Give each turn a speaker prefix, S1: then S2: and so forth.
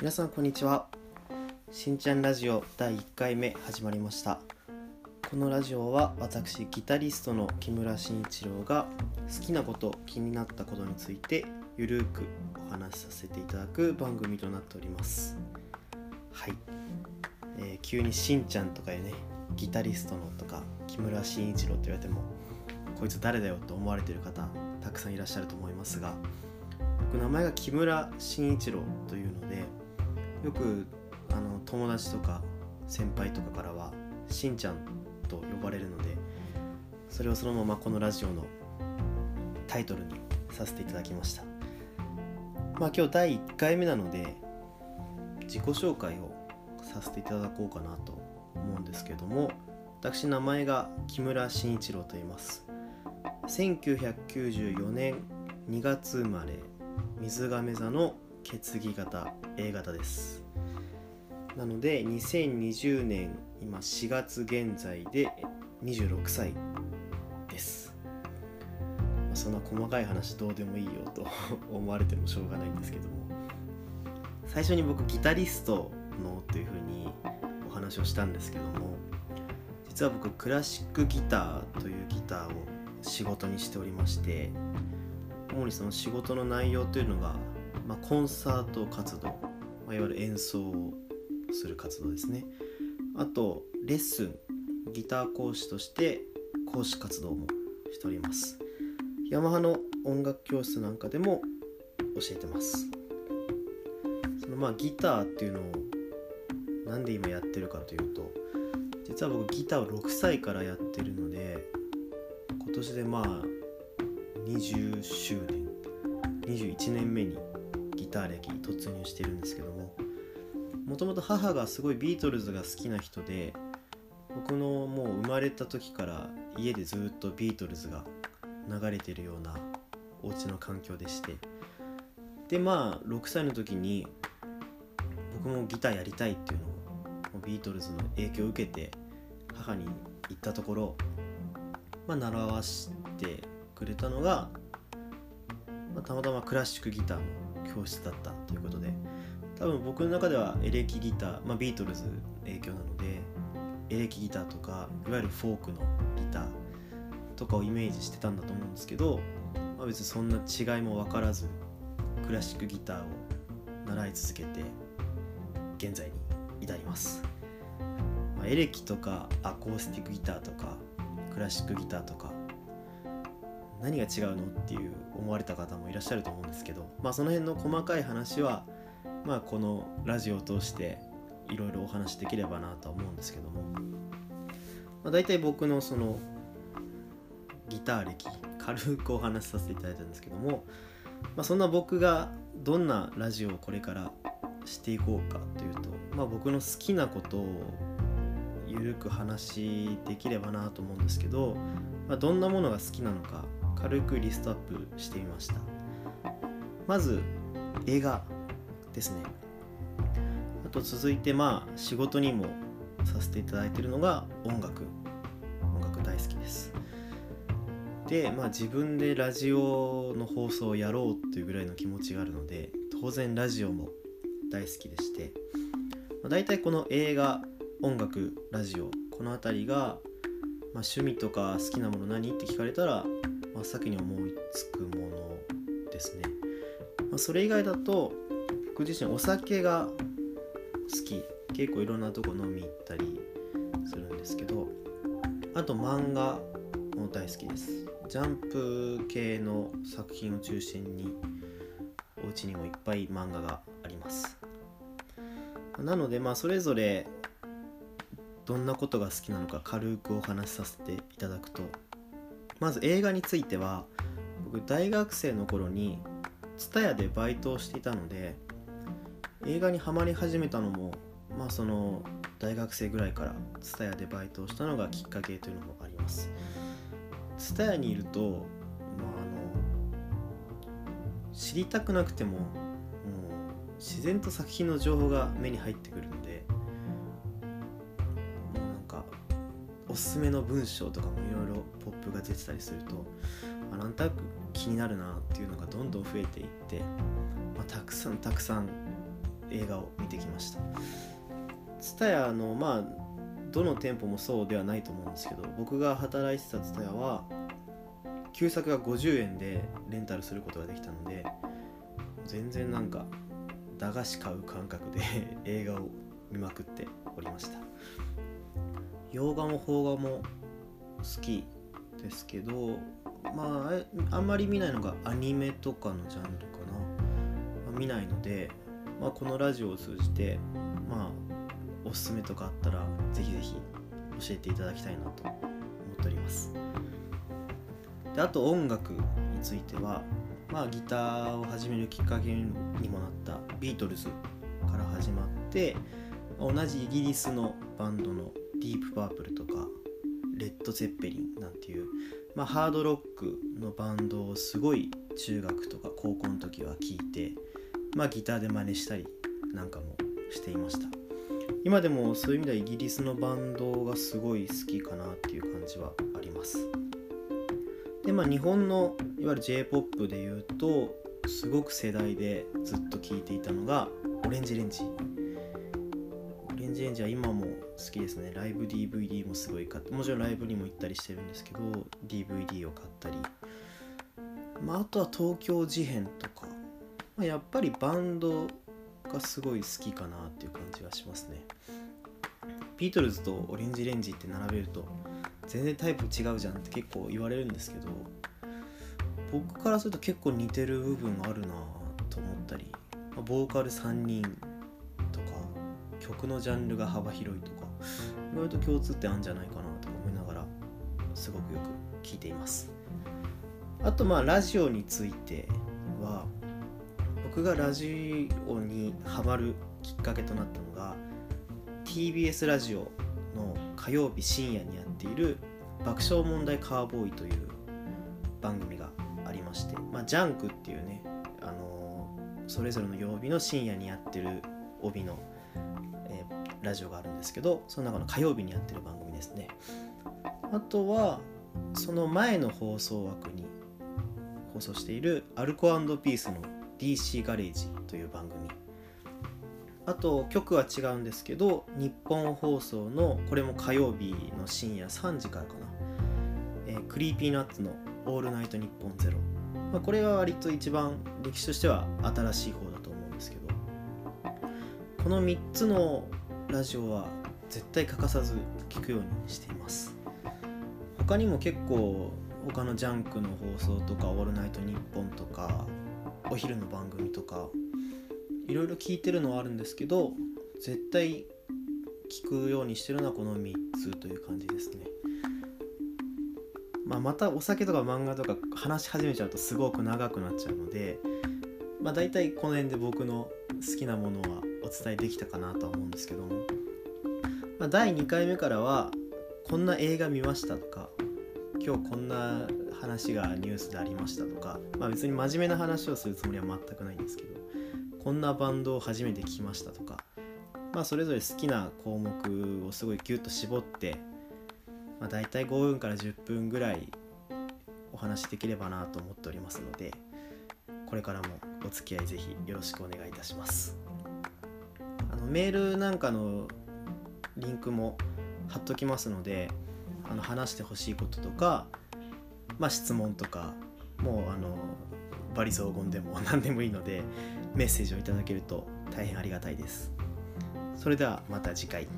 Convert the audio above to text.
S1: 皆さんこんにちは。しんちゃんラジオ第1回目始まりました。このラジオは私ギタリストの木村慎一郎が好きなこと気になったことについてゆるくお話しさせていただく番組となっております。はい、えー急にしんちゃんとかいうねギタリストのとか木村慎一郎と言われてもこいつ誰だよと思われてる方たくさんいらっしゃると思いますが僕名前が木村慎一郎というのでよくあの友達とか先輩とかからはしんちゃんと呼ばれるのでそれをそのままこのラジオのタイトルにさせていただきました。まあ今日第1回目なので自己紹介をさせていただこうかなと思うんですけども私名前が木村慎一郎と言います。1994年2月生まれ水亀座の血液型 A 型です。なので2020年今4月現在で26歳です。そんな細かい話どうでもいいよと 思われてもしょうがないんですけども。最初に僕ギタリストのというふうにお話をしたんですけども実は僕クラシックギターというギターを仕事にしておりまして主にその仕事の内容というのが、まあ、コンサート活動、まあ、いわゆる演奏をする活動ですね。あとレッスンギター講師として講師活動もしております。ヤマハの音楽教室なんかでも教えてます。そのまあギターっていうのをなんで今やってるかというと実は僕ギターを6歳からやってるので今年でまあ20周年21年目にギター歴突入してるんですけどももともと母がすごいビートルズが好きな人で僕のもう生まれた時から家でずっとビートルズが流れてるようなお家の環境でしてでまあ6歳の時に僕もギターやりたいっていうのをビートルズの影響を受けて母に言ったところまあ習わしてくれたのが、まあ、たまたまクラシックギターの教室だったということで多分僕の中ではエレキギター、まあ、ビートルズ影響なのでエレキギターとかいわゆるフォークのギターとかをイメージしてたんだと思うんですけど、まあ、別にそんな違いも分からずクラシックギターを習い続けて現在に至ります、まあ、エレキとかアコースティックギターとかクラシックギターとか何が違うのっていう思われた方もいらっしゃると思うんですけど、まあ、その辺の細かい話は、まあ、このラジオを通していろいろお話できればなと思うんですけども、まあ、大体僕のそのギター歴軽くお話しさせていただいたんですけども、まあ、そんな僕がどんなラジオをこれからしていこうかというと、まあ、僕の好きなことをゆるく話できればなと思うんですけど、まあ、どんなものが好きなのか軽くリストアップしてみました。まず映画ですね。あと続いてまあ仕事にもさせていただいてるのが音楽。音楽大好きです。でまあ自分でラジオの放送をやろうというぐらいの気持ちがあるので当然ラジオも大好きでして、まあ、大体この映画音楽ラジオこの辺りが、まあ、趣味とか好きなもの何？って聞かれたら真っ先に思いつくものですね、まあ、それ以外だと僕自身お酒が好き。結構いろんなとこ飲み行ったりするんですけどあと漫画も大好きです。ジャンプ系の作品を中心にお家にもいっぱい漫画があります。なのでまあそれぞれどんなことが好きなのか軽くお話しさせていただくとまず映画については僕大学生の頃に TSUTAYA でバイトをしていたので映画にはまり始めたのもまあその大学生ぐらいから TSUTAYA でバイトをしたのがきっかけというのもあります。TSUTAYA にいると、まあ、あの知りたくなくてももう自然と作品の情報が目に入ってくる。んおすすめの文章とかもいろいろポップが出てたりするとあなんとなく気になるなっていうのがどんどん増えていって、まあ、たくさんたくさん映画を見てきました。TSUTAYA のまあどの店舗もそうではないと思うんですけど僕が働いてた TSUTAYA は旧作が50円でレンタルすることができたので全然なんか駄菓子買う感覚で 映画を見まくっておりました。洋画も邦画も好きですけどまああんまり見ないのがアニメとかのジャンルかな、まあ、見ないので、まあ、このラジオを通じてまあおすすめとかあったらぜひぜひ教えていただきたいなと思っております。であと音楽についてはまあギターを始めるきっかけにもなったビートルズから始まって同じイギリスのバンドのディープパープルとかレッド・ゼッペリンなんていう、まあ、ハードロックのバンドをすごい中学とか高校の時は聴いて、まあ、ギターで真似したりなんかもしていました。今でもそういう意味ではイギリスのバンドがすごい好きかなっていう感じはあります。でまあ日本のいわゆる j p o p でいうとすごく世代でずっと聴いていたのがオレンジレンジンジは今も好きですね。ライブ DVD もすごい買ってもちろんライブにも行ったりしてるんですけど DVD を買ったり。まああとは東京事変とか、まあ、やっぱりバンドがすごい好きかなっていう感じがしますね。ビートルズとオレンジレンジって並べると全然タイプ違うじゃんって結構言われるんですけど僕からすると結構似てる部分あるなと思ったりまボーカル3人曲のジャンルが幅広いとか意外と共通点あるんじゃないかなと思いながらすごくよく聞いています。あとまあラジオについては僕がラジオにハマるきっかけとなったのが TBS ラジオの火曜日深夜にやっている爆笑問題カーボーイという番組がありまして、まあ、ジャンクっていうね、あのー、それぞれの曜日の深夜にやってる帯の、ラジオがあるんですけどその中の火曜日にやってる番組ですね。あとはその前の放送枠に放送しているアルコピースの DC ガレージという番組。あと局は違うんですけどニッポン放送のこれも火曜日の深夜3時からかな、えー、 Creepy Nuts の「オールナイトニッポンゼロまあ、これは割と一番歴史としては新しい方だと思うんですけど。この3つのラジオは絶対欠かさず聞くようにしています他にも結構他のジャンクの放送とか「オールナイトニッポン」とかお昼の番組とかいろいろ聞いてるのはあるんですけど絶対聞くようにしてるのはこの3つという感じですね。まあ、またお酒とか漫画とか話し始めちゃうとすごく長くなっちゃうので、まあ、大体この辺で僕の好きなものはお伝えできたかなとは思うんですけども、まあ、第2回目からはこんな映画見ましたとか今日こんな話がニュースでありましたとか、まあ、別に真面目な話をするつもりは全くないんですけどこんなバンドを初めて聴きましたとか、まあ、それぞれ好きな項目をすごいギュッと絞って、まあ、大体5分から10分ぐらいお話しできればなと思っておりますのでこれからもお付き合いぜひよろしくお願いいたします。あのメールなんかのリンクも貼っときますのであの話してほしいこととかまあ、質問とかもうあのバリ雑言でも 何でもいいのでメッセージをいただけると大変ありがたいです。それではまた次回。